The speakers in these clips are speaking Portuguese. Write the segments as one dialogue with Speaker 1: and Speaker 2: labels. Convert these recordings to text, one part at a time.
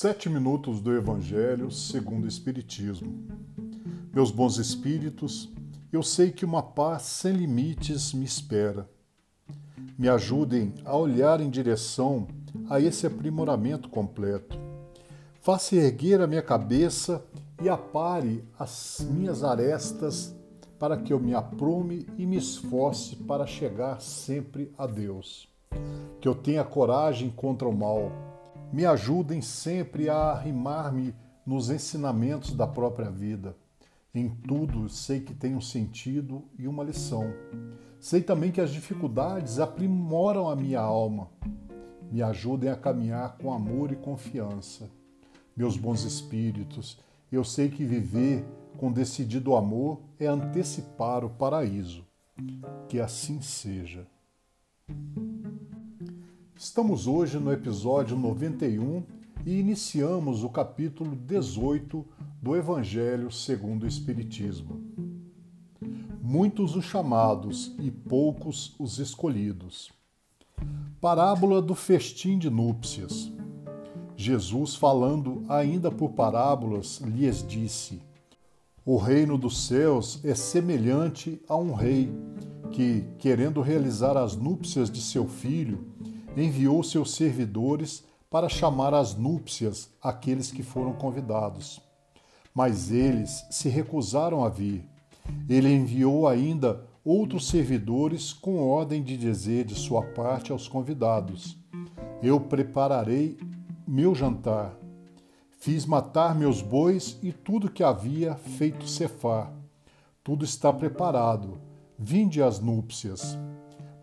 Speaker 1: Sete minutos do Evangelho segundo o Espiritismo. Meus bons espíritos, eu sei que uma paz sem limites me espera. Me ajudem a olhar em direção a esse aprimoramento completo. Faça erguer a minha cabeça e apare as minhas arestas para que eu me aprume e me esforce para chegar sempre a Deus. Que eu tenha coragem contra o mal me ajudem sempre a arrimar-me nos ensinamentos da própria vida. Em tudo sei que tem um sentido e uma lição. Sei também que as dificuldades aprimoram a minha alma. Me ajudem a caminhar com amor e confiança. Meus bons espíritos, eu sei que viver com decidido amor é antecipar o paraíso. Que assim seja. Estamos hoje no episódio 91 e iniciamos o capítulo 18 do Evangelho segundo o Espiritismo. Muitos os chamados e poucos os escolhidos. Parábola do festim de núpcias. Jesus, falando ainda por parábolas, lhes disse: O reino dos céus é semelhante a um rei que, querendo realizar as núpcias de seu filho, enviou seus servidores para chamar às núpcias aqueles que foram convidados. Mas eles se recusaram a vir. Ele enviou ainda outros servidores com ordem de dizer de sua parte aos convidados: Eu prepararei meu jantar. Fiz matar meus bois e tudo que havia feito cefar. Tudo está preparado. Vinde às núpcias.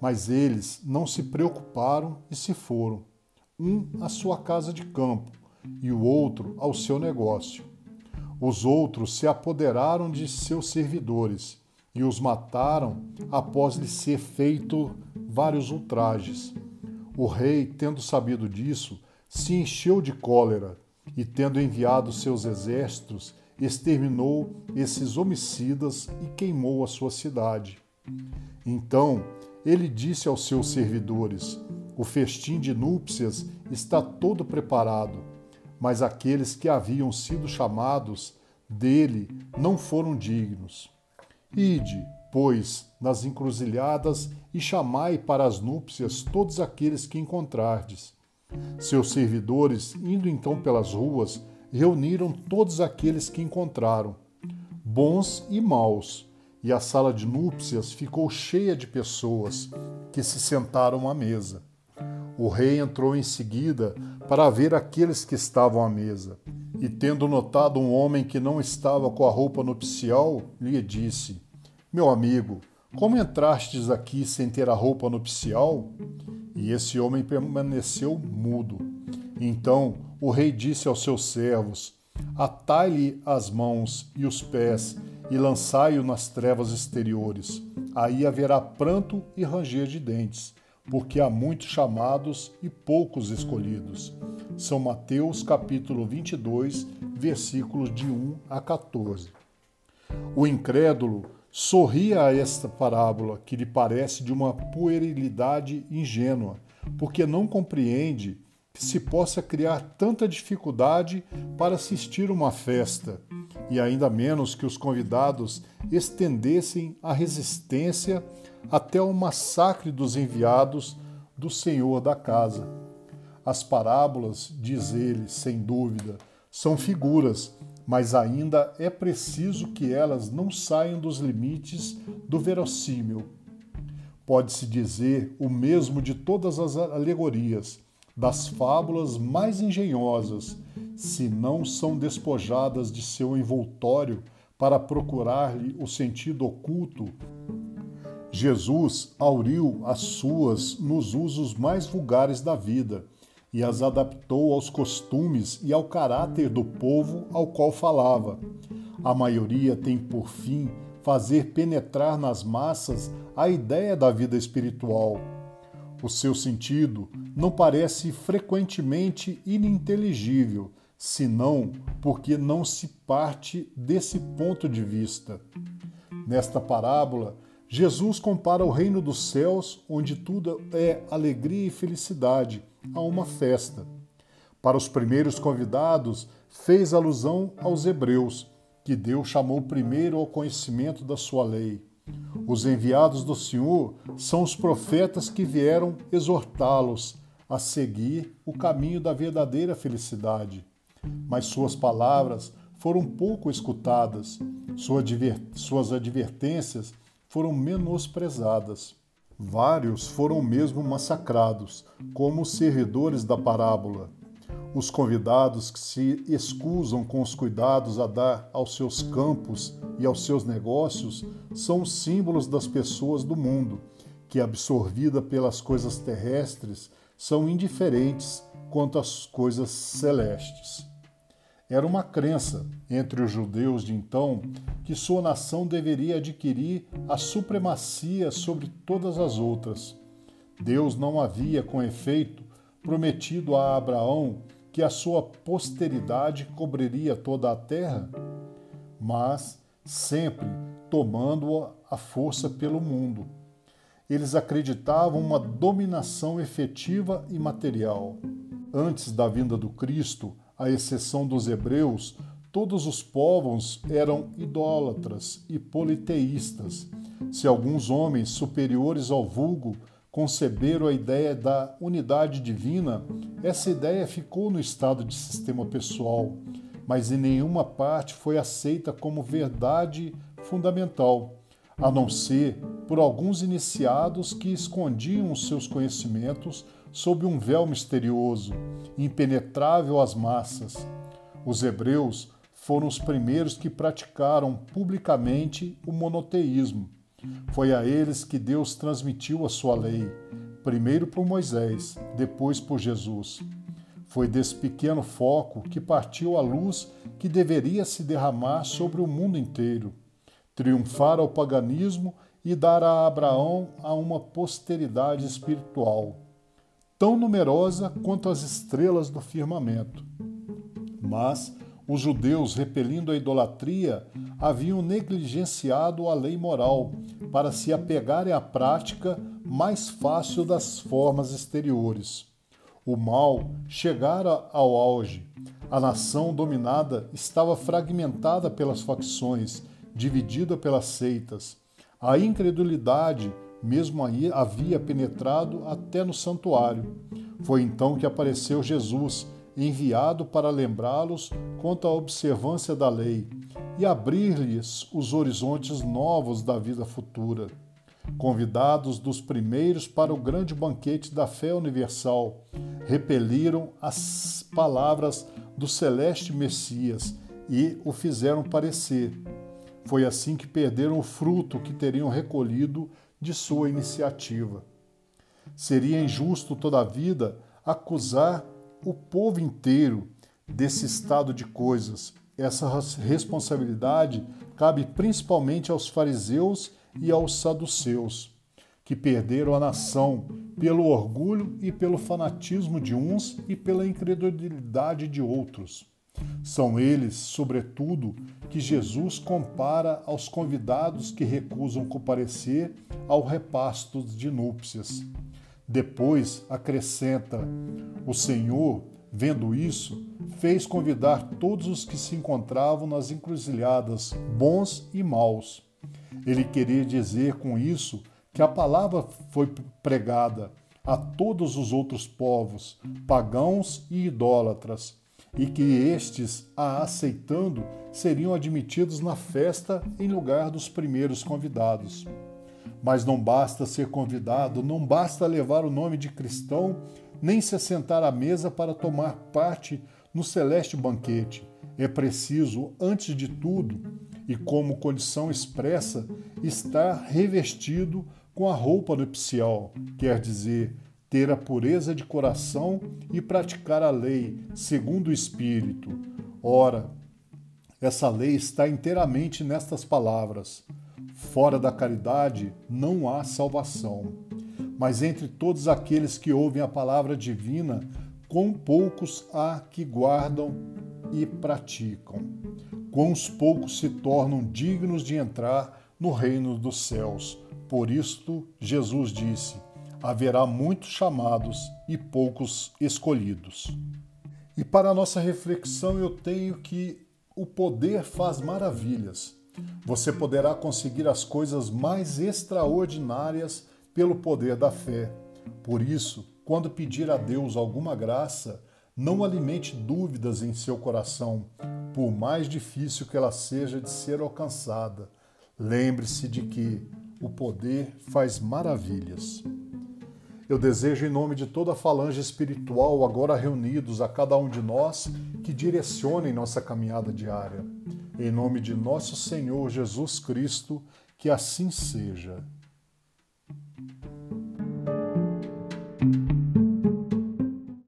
Speaker 1: Mas eles não se preocuparam e se foram, um à sua casa de campo e o outro ao seu negócio. Os outros se apoderaram de seus servidores e os mataram após lhes ser feito vários ultrajes. O rei, tendo sabido disso, se encheu de cólera e, tendo enviado seus exércitos, exterminou esses homicidas e queimou a sua cidade. Então ele disse aos seus servidores: O festim de núpcias está todo preparado, mas aqueles que haviam sido chamados dele não foram dignos. Ide, pois, nas encruzilhadas e chamai para as núpcias todos aqueles que encontrardes. Seus servidores, indo então pelas ruas, reuniram todos aqueles que encontraram, bons e maus, e a sala de núpcias ficou cheia de pessoas que se sentaram à mesa. O rei entrou em seguida para ver aqueles que estavam à mesa, e tendo notado um homem que não estava com a roupa nupcial, lhe disse: Meu amigo, como entrastes aqui sem ter a roupa nupcial? E esse homem permaneceu mudo. Então o rei disse aos seus servos: Atai-lhe as mãos e os pés e lançai-o nas trevas exteriores. Aí haverá pranto e ranger de dentes, porque há muitos chamados e poucos escolhidos. São Mateus capítulo 22, versículos de 1 a 14. O incrédulo sorria a esta parábola, que lhe parece de uma puerilidade ingênua, porque não compreende se possa criar tanta dificuldade para assistir uma festa, e ainda menos que os convidados estendessem a resistência até o massacre dos enviados do senhor da casa. As parábolas, diz ele, sem dúvida, são figuras, mas ainda é preciso que elas não saiam dos limites do verossímil. Pode-se dizer o mesmo de todas as alegorias das fábulas mais engenhosas, se não são despojadas de seu envoltório para procurar-lhe o sentido oculto. Jesus auriu as suas nos usos mais vulgares da vida e as adaptou aos costumes e ao caráter do povo ao qual falava. A maioria tem por fim fazer penetrar nas massas a ideia da vida espiritual o seu sentido não parece frequentemente ininteligível, senão porque não se parte desse ponto de vista. Nesta parábola, Jesus compara o reino dos céus, onde tudo é alegria e felicidade, a uma festa. Para os primeiros convidados, fez alusão aos hebreus, que Deus chamou primeiro ao conhecimento da sua lei. Os enviados do Senhor são os profetas que vieram exortá-los a seguir o caminho da verdadeira felicidade. Mas suas palavras foram pouco escutadas, suas advertências foram menosprezadas. Vários foram mesmo massacrados, como os servidores da parábola. Os convidados que se escusam com os cuidados a dar aos seus campos e aos seus negócios são os símbolos das pessoas do mundo, que, absorvida pelas coisas terrestres, são indiferentes quanto às coisas celestes. Era uma crença entre os judeus de então que sua nação deveria adquirir a supremacia sobre todas as outras. Deus não havia, com efeito, prometido a Abraão que a sua posteridade cobriria toda a terra? Mas sempre tomando a força pelo mundo. Eles acreditavam uma dominação efetiva e material. Antes da vinda do Cristo, à exceção dos hebreus, todos os povos eram idólatras e politeístas. Se alguns homens superiores ao vulgo conceberam a ideia da unidade divina, essa ideia ficou no estado de sistema pessoal, mas em nenhuma parte foi aceita como verdade fundamental, a não ser por alguns iniciados que escondiam os seus conhecimentos sob um véu misterioso, impenetrável às massas. Os hebreus foram os primeiros que praticaram publicamente o monoteísmo. Foi a eles que Deus transmitiu a sua lei, primeiro por Moisés, depois por Jesus. Foi desse pequeno foco que partiu a luz que deveria se derramar sobre o mundo inteiro, triunfar ao paganismo e dar a Abraão a uma posteridade espiritual tão numerosa quanto as estrelas do firmamento. Mas os judeus, repelindo a idolatria, haviam negligenciado a lei moral para se apegarem à prática mais fácil das formas exteriores. O mal chegara ao auge. A nação dominada estava fragmentada pelas facções, dividida pelas seitas. A incredulidade mesmo aí havia penetrado até no santuário. Foi então que apareceu Jesus, enviado para lembrá-los quanto à observância da lei e abrir-lhes os horizontes novos da vida futura. Convidados dos primeiros para o grande banquete da fé universal, repeliram as palavras do celeste Messias e o fizeram parecer. Foi assim que perderam o fruto que teriam recolhido de sua iniciativa. Seria injusto, toda a vida, acusar o povo inteiro desse estado de coisas. Essa responsabilidade cabe principalmente aos fariseus e aos saduceus, que perderam a nação pelo orgulho e pelo fanatismo de uns e pela incredulidade de outros. São eles, sobretudo, que Jesus compara aos convidados que recusam comparecer ao repasto de núpcias. Depois acrescenta: O Senhor, vendo isso, fez convidar todos os que se encontravam nas encruzilhadas, bons e maus. Ele queria dizer com isso que a palavra foi pregada a todos os outros povos, pagãos e idólatras e que estes, a aceitando, seriam admitidos na festa em lugar dos primeiros convidados. Mas não basta ser convidado, não basta levar o nome de cristão, nem se assentar à mesa para tomar parte no celeste banquete. É preciso, antes de tudo, e como condição expressa, estar revestido com a roupa nupcial, quer dizer, ter a pureza de coração e praticar a lei segundo o Espírito. Ora, essa lei está inteiramente nestas palavras: fora da caridade não há salvação. Mas entre todos aqueles que ouvem a palavra divina, quão poucos há que guardam e praticam. Quãos poucos se tornam dignos de entrar no reino dos céus. Por isto, Jesus disse: haverá muitos chamados e poucos escolhidos. E para a nossa reflexão, eu tenho que o poder faz maravilhas. Você poderá conseguir as coisas mais extraordinárias pelo poder da fé. Por isso, quando pedir a Deus alguma graça, não alimente dúvidas em seu coração, por mais difícil que ela seja de ser alcançada. Lembre-se de que o poder faz maravilhas. Eu desejo, em nome de toda a falange espiritual, agora reunidos a cada um de nós, que direcionem nossa caminhada diária. Em nome de nosso Senhor Jesus Cristo, que assim seja.